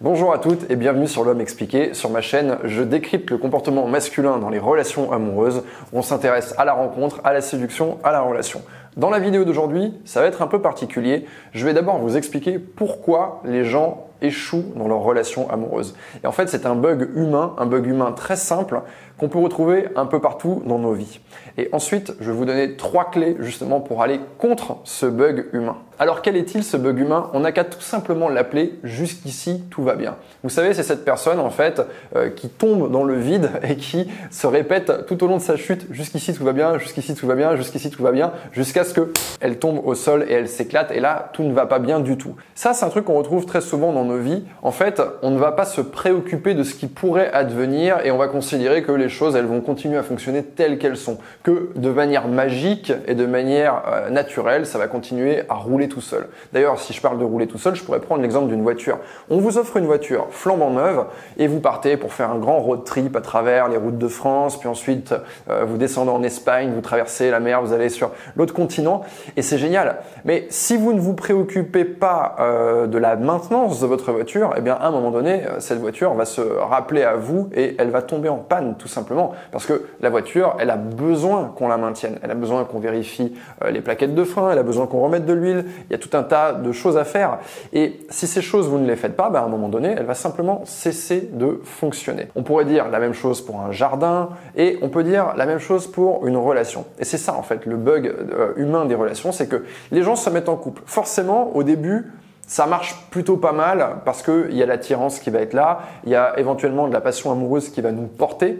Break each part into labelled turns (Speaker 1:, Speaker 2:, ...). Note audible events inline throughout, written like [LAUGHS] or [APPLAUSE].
Speaker 1: Bonjour à toutes et bienvenue sur l'homme expliqué. Sur ma chaîne, je décrypte le comportement masculin dans les relations amoureuses. On s'intéresse à la rencontre, à la séduction, à la relation. Dans la vidéo d'aujourd'hui, ça va être un peu particulier. Je vais d'abord vous expliquer pourquoi les gens échouent dans leurs relations amoureuses. Et en fait, c'est un bug humain, un bug humain très simple qu'on peut retrouver un peu partout dans nos vies. Et ensuite, je vais vous donner trois clés justement pour aller contre ce bug humain. Alors quel est-il ce bug humain? On n'a qu'à tout simplement l'appeler jusqu'ici tout va bien. Vous savez, c'est cette personne en fait euh, qui tombe dans le vide [LAUGHS] et qui se répète tout au long de sa chute jusqu'ici tout va bien, jusqu'ici tout va bien, jusqu'ici tout va bien, jusqu'à ce que elle tombe au sol et elle s'éclate et là tout ne va pas bien du tout. Ça c'est un truc qu'on retrouve très souvent dans nos vies. En fait, on ne va pas se préoccuper de ce qui pourrait advenir et on va considérer que les choses elles vont continuer à fonctionner telles qu'elles sont, que de manière magique et de manière euh, naturelle, ça va continuer à rouler tout seul. D'ailleurs, si je parle de rouler tout seul, je pourrais prendre l'exemple d'une voiture. On vous offre une voiture flambant neuve et vous partez pour faire un grand road trip à travers les routes de France, puis ensuite euh, vous descendez en Espagne, vous traversez la mer, vous allez sur l'autre continent et c'est génial. Mais si vous ne vous préoccupez pas euh, de la maintenance de votre voiture, eh bien à un moment donné, euh, cette voiture va se rappeler à vous et elle va tomber en panne tout simplement parce que la voiture, elle a besoin qu'on la maintienne, elle a besoin qu'on vérifie les plaquettes de frein, elle a besoin qu'on remette de l'huile, il y a tout un tas de choses à faire. Et si ces choses, vous ne les faites pas, ben, à un moment donné, elle va simplement cesser de fonctionner. On pourrait dire la même chose pour un jardin et on peut dire la même chose pour une relation. Et c'est ça, en fait, le bug euh, humain des relations, c'est que les gens se mettent en couple. Forcément, au début, ça marche plutôt pas mal parce qu'il y a l'attirance qui va être là, il y a éventuellement de la passion amoureuse qui va nous porter,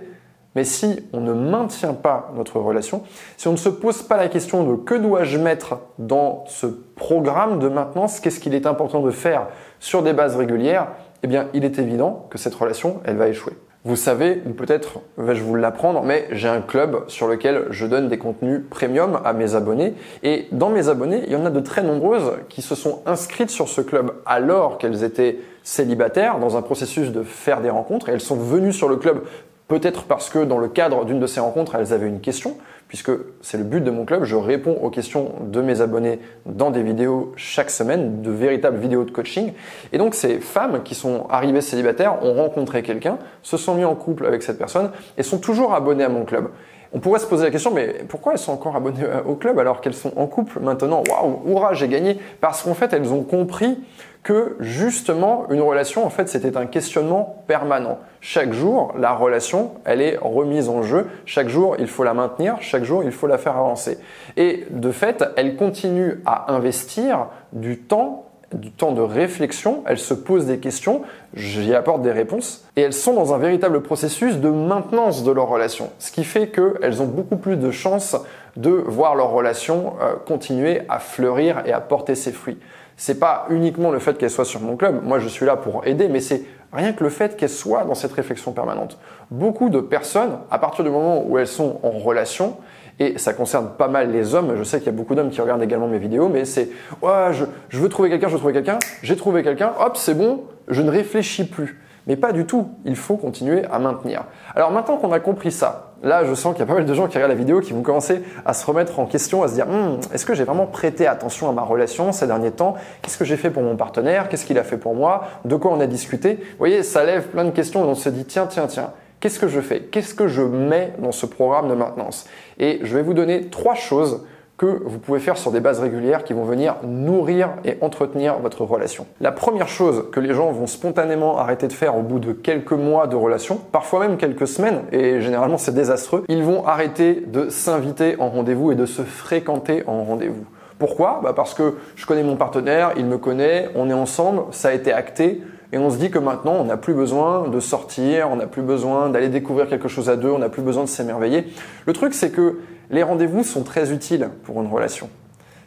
Speaker 1: mais si on ne maintient pas notre relation, si on ne se pose pas la question de que dois-je mettre dans ce programme de maintenance, qu'est-ce qu'il est important de faire sur des bases régulières, eh bien, il est évident que cette relation, elle va échouer. Vous savez, ou peut-être vais-je vous l'apprendre, mais j'ai un club sur lequel je donne des contenus premium à mes abonnés. Et dans mes abonnés, il y en a de très nombreuses qui se sont inscrites sur ce club alors qu'elles étaient célibataires dans un processus de faire des rencontres et elles sont venues sur le club Peut-être parce que dans le cadre d'une de ces rencontres, elles avaient une question, puisque c'est le but de mon club, je réponds aux questions de mes abonnés dans des vidéos chaque semaine, de véritables vidéos de coaching. Et donc ces femmes qui sont arrivées célibataires ont rencontré quelqu'un, se sont mis en couple avec cette personne et sont toujours abonnées à mon club. On pourrait se poser la question, mais pourquoi elles sont encore abonnées au club alors qu'elles sont en couple maintenant? Waouh, hurrah, j'ai gagné Parce qu'en fait, elles ont compris que justement une relation en fait c'était un questionnement permanent. Chaque jour, la relation, elle est remise en jeu, chaque jour, il faut la maintenir, chaque jour, il faut la faire avancer. Et de fait, elle continue à investir du temps du temps de réflexion, elles se posent des questions, j'y apporte des réponses, et elles sont dans un véritable processus de maintenance de leur relation, ce qui fait qu'elles ont beaucoup plus de chances de voir leur relation euh, continuer à fleurir et à porter ses fruits c'est pas uniquement le fait qu'elle soit sur mon club. Moi, je suis là pour aider, mais c'est rien que le fait qu'elle soit dans cette réflexion permanente. Beaucoup de personnes, à partir du moment où elles sont en relation, et ça concerne pas mal les hommes, je sais qu'il y a beaucoup d'hommes qui regardent également mes vidéos, mais c'est ouais, je, je veux trouver quelqu'un, je veux trouver quelqu'un, j'ai trouvé quelqu'un, hop, c'est bon, je ne réfléchis plus. Mais pas du tout, il faut continuer à maintenir. Alors maintenant qu'on a compris ça, là je sens qu'il y a pas mal de gens qui regardent la vidéo qui vont commencer à se remettre en question, à se dire hum, est-ce que j'ai vraiment prêté attention à ma relation ces derniers temps? Qu'est-ce que j'ai fait pour mon partenaire? Qu'est-ce qu'il a fait pour moi? De quoi on a discuté? Vous voyez, ça lève plein de questions. Et on se dit tiens, tiens, tiens, qu'est-ce que je fais? Qu'est-ce que je mets dans ce programme de maintenance? Et je vais vous donner trois choses que vous pouvez faire sur des bases régulières qui vont venir nourrir et entretenir votre relation. La première chose que les gens vont spontanément arrêter de faire au bout de quelques mois de relation, parfois même quelques semaines, et généralement c'est désastreux, ils vont arrêter de s'inviter en rendez-vous et de se fréquenter en rendez-vous. Pourquoi? Bah Parce que je connais mon partenaire, il me connaît, on est ensemble, ça a été acté, et on se dit que maintenant on n'a plus besoin de sortir, on n'a plus besoin d'aller découvrir quelque chose à deux, on n'a plus besoin de s'émerveiller. Le truc c'est que les rendez-vous sont très utiles pour une relation.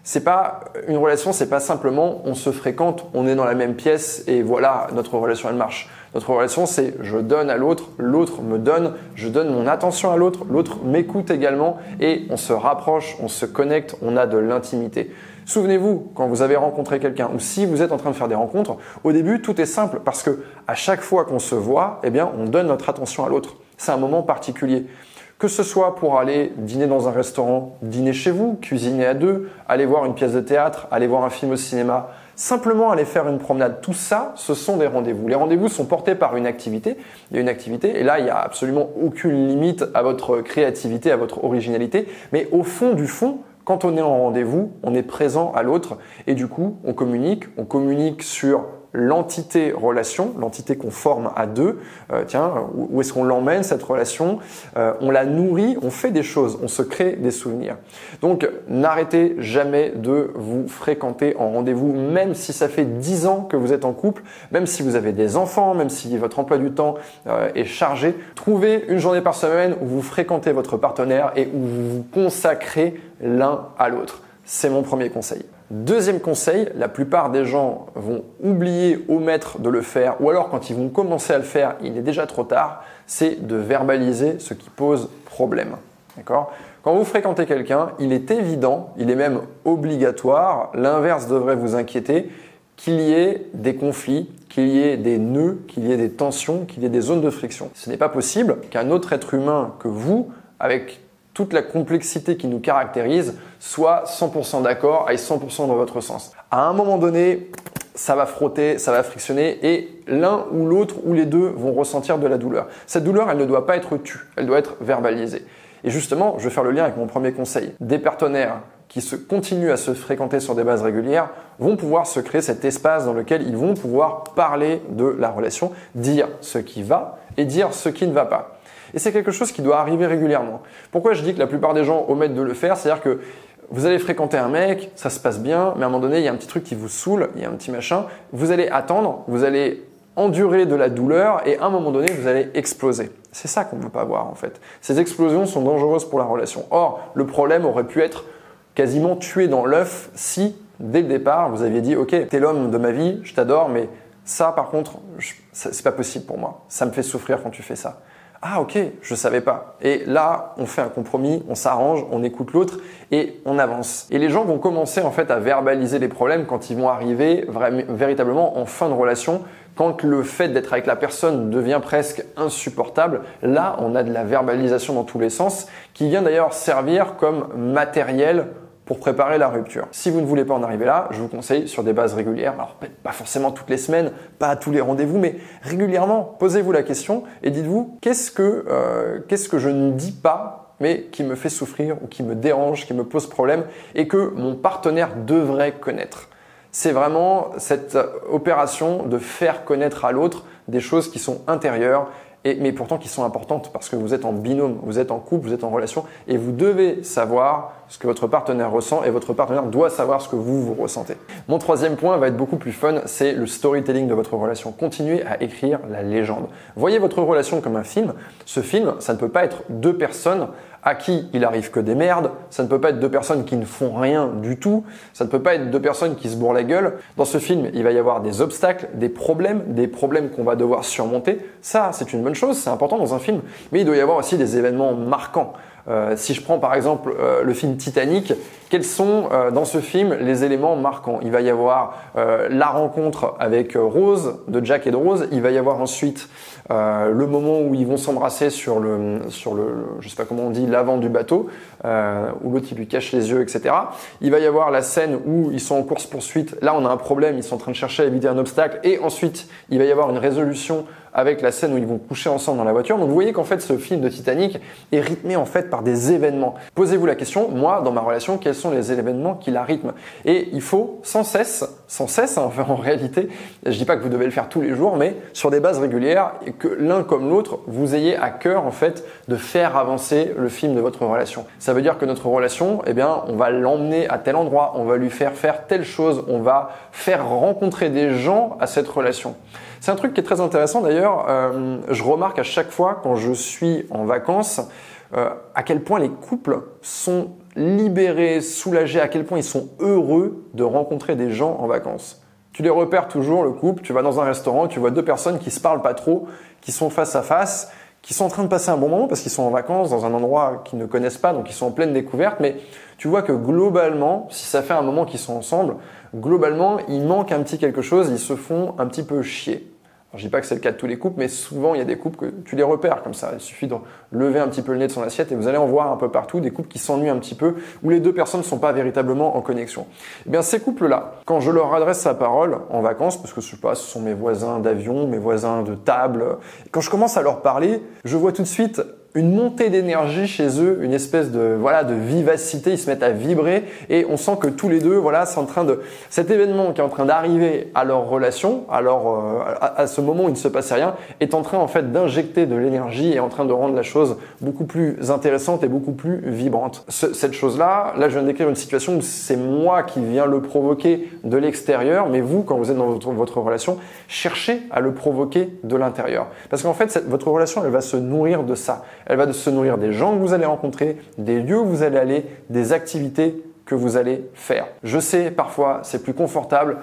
Speaker 1: C'est pas une relation, c'est pas simplement on se fréquente, on est dans la même pièce et voilà notre relation elle marche. Notre relation c'est je donne à l'autre, l'autre me donne, je donne mon attention à l'autre, l'autre m'écoute également et on se rapproche, on se connecte, on a de l'intimité. Souvenez-vous quand vous avez rencontré quelqu'un ou si vous êtes en train de faire des rencontres, au début tout est simple parce que à chaque fois qu'on se voit, eh bien on donne notre attention à l'autre. C'est un moment particulier. Que ce soit pour aller dîner dans un restaurant, dîner chez vous, cuisiner à deux, aller voir une pièce de théâtre, aller voir un film au cinéma, simplement aller faire une promenade. Tout ça, ce sont des rendez-vous. Les rendez-vous sont portés par une activité. Il y a une activité et là, il n'y a absolument aucune limite à votre créativité, à votre originalité. Mais au fond du fond, quand on est en rendez-vous, on est présent à l'autre et du coup, on communique. On communique sur l'entité relation, l'entité qu'on forme à deux, euh, tiens, où est-ce qu'on l'emmène cette relation? Euh, On la nourrit, on fait des choses, on se crée des souvenirs. Donc n'arrêtez jamais de vous fréquenter en rendez-vous, même si ça fait dix ans que vous êtes en couple, même si vous avez des enfants, même si votre emploi du temps euh, est chargé. Trouvez une journée par semaine où vous fréquentez votre partenaire et où vous vous consacrez l'un à l'autre. C'est mon premier conseil. Deuxième conseil, la plupart des gens vont oublier, omettre de le faire, ou alors quand ils vont commencer à le faire, il est déjà trop tard, c'est de verbaliser ce qui pose problème. D'accord? Quand vous fréquentez quelqu'un, il est évident, il est même obligatoire, l'inverse devrait vous inquiéter, qu'il y ait des conflits, qu'il y ait des nœuds, qu'il y ait des tensions, qu'il y ait des zones de friction. Ce n'est pas possible qu'un autre être humain que vous, avec toute la complexité qui nous caractérise soit 100% d'accord, aille 100% dans votre sens. À un moment donné, ça va frotter, ça va frictionner et l'un ou l'autre ou les deux vont ressentir de la douleur. Cette douleur, elle ne doit pas être tue, elle doit être verbalisée. Et justement, je vais faire le lien avec mon premier conseil. Des partenaires qui se continuent à se fréquenter sur des bases régulières vont pouvoir se créer cet espace dans lequel ils vont pouvoir parler de la relation, dire ce qui va et dire ce qui ne va pas. Et c'est quelque chose qui doit arriver régulièrement. Pourquoi je dis que la plupart des gens omettent de le faire? C'est-à-dire que vous allez fréquenter un mec, ça se passe bien, mais à un moment donné, il y a un petit truc qui vous saoule, il y a un petit machin. Vous allez attendre, vous allez endurer de la douleur et à un moment donné, vous allez exploser. C'est ça qu'on ne veut pas voir en fait. Ces explosions sont dangereuses pour la relation. Or, le problème aurait pu être quasiment tué dans l'œuf si, dès le départ, vous aviez dit, ok, t'es l'homme de ma vie, je t'adore, mais ça, par contre, c'est pas possible pour moi. Ça me fait souffrir quand tu fais ça. Ah ok, je savais pas. Et là, on fait un compromis, on s'arrange, on écoute l'autre et on avance. Et les gens vont commencer en fait à verbaliser les problèmes quand ils vont arriver véritablement en fin de relation, quand le fait d'être avec la personne devient presque insupportable. Là, on a de la verbalisation dans tous les sens qui vient d'ailleurs servir comme matériel pour préparer la rupture. Si vous ne voulez pas en arriver là, je vous conseille sur des bases régulières, alors pas forcément toutes les semaines, pas tous les rendez-vous, mais régulièrement, posez-vous la question et dites-vous qu'est-ce que, euh, qu'est-ce que je ne dis pas mais qui me fait souffrir ou qui me dérange, qui me pose problème et que mon partenaire devrait connaître? C'est vraiment cette opération de faire connaître à l'autre des choses qui sont intérieures mais pourtant qui sont importantes parce que vous êtes en binôme, vous êtes en couple, vous êtes en relation et vous devez savoir ce que votre partenaire ressent et votre partenaire doit savoir ce que vous, vous ressentez. Mon troisième point va être beaucoup plus fun, c'est le storytelling de votre relation. Continuez à écrire la légende. Voyez votre relation comme un film. Ce film, ça ne peut pas être deux personnes à qui il arrive que des merdes, ça ne peut pas être deux personnes qui ne font rien du tout, ça ne peut pas être deux personnes qui se bourrent la gueule. Dans ce film, il va y avoir des obstacles, des problèmes, des problèmes qu'on va devoir surmonter. Ça, c'est une bonne chose, c'est important dans un film, mais il doit y avoir aussi des événements marquants. Euh, si je prends par exemple euh, le film Titanic, quels sont euh, dans ce film les éléments marquants? Il va y avoir la rencontre avec Rose, de Jack et de Rose. Il va y avoir ensuite le moment où ils vont s'embrasser sur le, sur le, je sais pas comment on dit, l'avant du bateau, où l'autre il lui cache les yeux, etc. Il va y avoir la scène où ils sont en course poursuite. Là, on a un problème, ils sont en train de chercher à éviter un obstacle, et ensuite il va y avoir une résolution avec la scène où ils vont coucher ensemble dans la voiture. Donc vous voyez qu'en fait ce film de Titanic est rythmé en fait par des événements. Posez-vous la question, moi dans ma relation, quels sont les événements qui la rythment? Et il faut sans cesse, sans cesse hein, en réalité, je dis pas que vous devez le faire tous les jours, mais sur des bases régulières et que l'un comme l'autre, vous ayez à cœur en fait de faire avancer le film de votre relation. Ça veut dire que notre relation, eh bien, on va l'emmener à tel endroit, on va lui faire faire telle chose, on va faire rencontrer des gens à cette relation. C'est un truc qui est très intéressant d'ailleurs. Euh, je remarque à chaque fois quand je suis en vacances euh, à quel point les couples sont libérés, soulagés, à quel point ils sont heureux de rencontrer des gens en vacances. Tu les repères toujours, le couple, tu vas dans un restaurant, tu vois deux personnes qui se parlent pas trop, qui sont face à face, qui sont en train de passer un bon moment parce qu'ils sont en vacances dans un endroit qu'ils ne connaissent pas, donc ils sont en pleine découverte, mais tu vois que globalement, si ça fait un moment qu'ils sont ensemble, globalement, il manque un petit quelque chose, ils se font un petit peu chier. Je dis pas que c'est le cas de tous les couples, mais souvent il y a des couples que tu les repères comme ça. Il suffit de lever un petit peu le nez de son assiette et vous allez en voir un peu partout des couples qui s'ennuient un petit peu, où les deux personnes ne sont pas véritablement en connexion. Eh bien ces couples-là, quand je leur adresse sa parole en vacances, parce que je sais pas, ce sont mes voisins d'avion, mes voisins de table, quand je commence à leur parler, je vois tout de suite une montée d'énergie chez eux, une espèce de voilà de vivacité, ils se mettent à vibrer et on sent que tous les deux voilà, c'est en train de cet événement qui est en train d'arriver à leur relation, alors euh, à, ce moment où il ne se passe rien, est en train en fait d'injecter de l'énergie et en train de rendre la chose beaucoup plus intéressante et beaucoup plus vibrante. cette chose-là, là je viens d'écrire une situation où c'est moi qui viens le provoquer de l'extérieur, mais vous quand vous êtes dans votre, votre relation, cherchez à le provoquer de l'intérieur. Parce qu'en fait, votre relation, elle va se nourrir de ça elle va se nourrir des gens que vous allez rencontrer, des lieux où vous allez aller, des activités que vous allez faire. Je sais, parfois, c'est plus confortable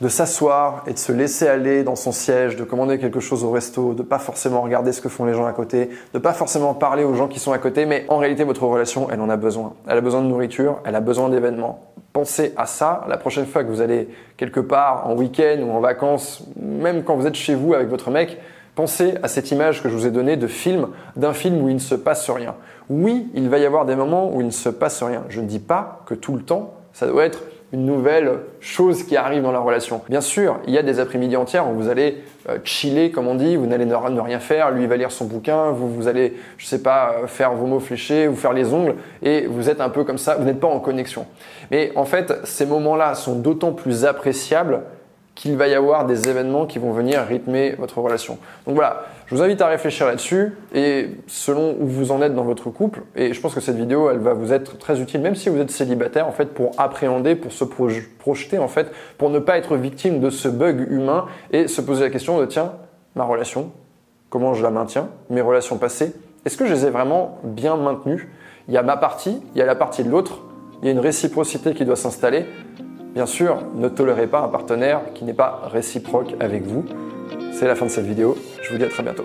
Speaker 1: de s'asseoir et de se laisser aller dans son siège, de commander quelque chose au resto, de pas forcément regarder ce que font les gens à côté, de pas forcément parler aux gens qui sont à côté, mais en réalité votre relation, elle en a besoin. Elle a besoin de nourriture, elle a besoin d'événements. Pensez à ça la prochaine fois que vous allez quelque part en week-end ou en vacances, même quand vous êtes chez vous avec votre mec, Pensez à cette image que je vous ai donnée de film, d'un film où il ne se passe rien. Oui, il va y avoir des moments où il ne se passe rien. Je ne dis pas que tout le temps, ça doit être une nouvelle chose qui arrive dans la relation. Bien sûr, il y a des après-midi entières où vous allez euh, chiller, comme on dit, vous n'allez ne, rien faire, lui va lire son bouquin, vous, allez, je sais pas, euh, faire vos mots fléchés, vous faire les ongles, et vous êtes un peu comme ça, vous n'êtes pas en connexion. Mais en fait, ces moments-là sont d'autant plus appréciables qu'il va y avoir des événements qui vont venir rythmer votre relation. Donc voilà, je vous invite à réfléchir là-dessus et selon où vous en êtes dans votre couple, et je pense que cette vidéo, elle va vous être très utile, même si vous êtes célibataire, en fait, pour appréhender, pour se projeter, en fait, pour ne pas être victime de ce bug humain et se poser la question de, tiens, ma relation, comment je la maintiens, mes relations passées, est-ce que je les ai vraiment bien maintenues? Il y a ma partie, il y a la partie de l'autre, il y a une réciprocité qui doit s'installer. Bien sûr, ne tolérez pas un partenaire qui n'est pas réciproque avec vous. C'est la fin de cette vidéo. Je vous dis à très bientôt.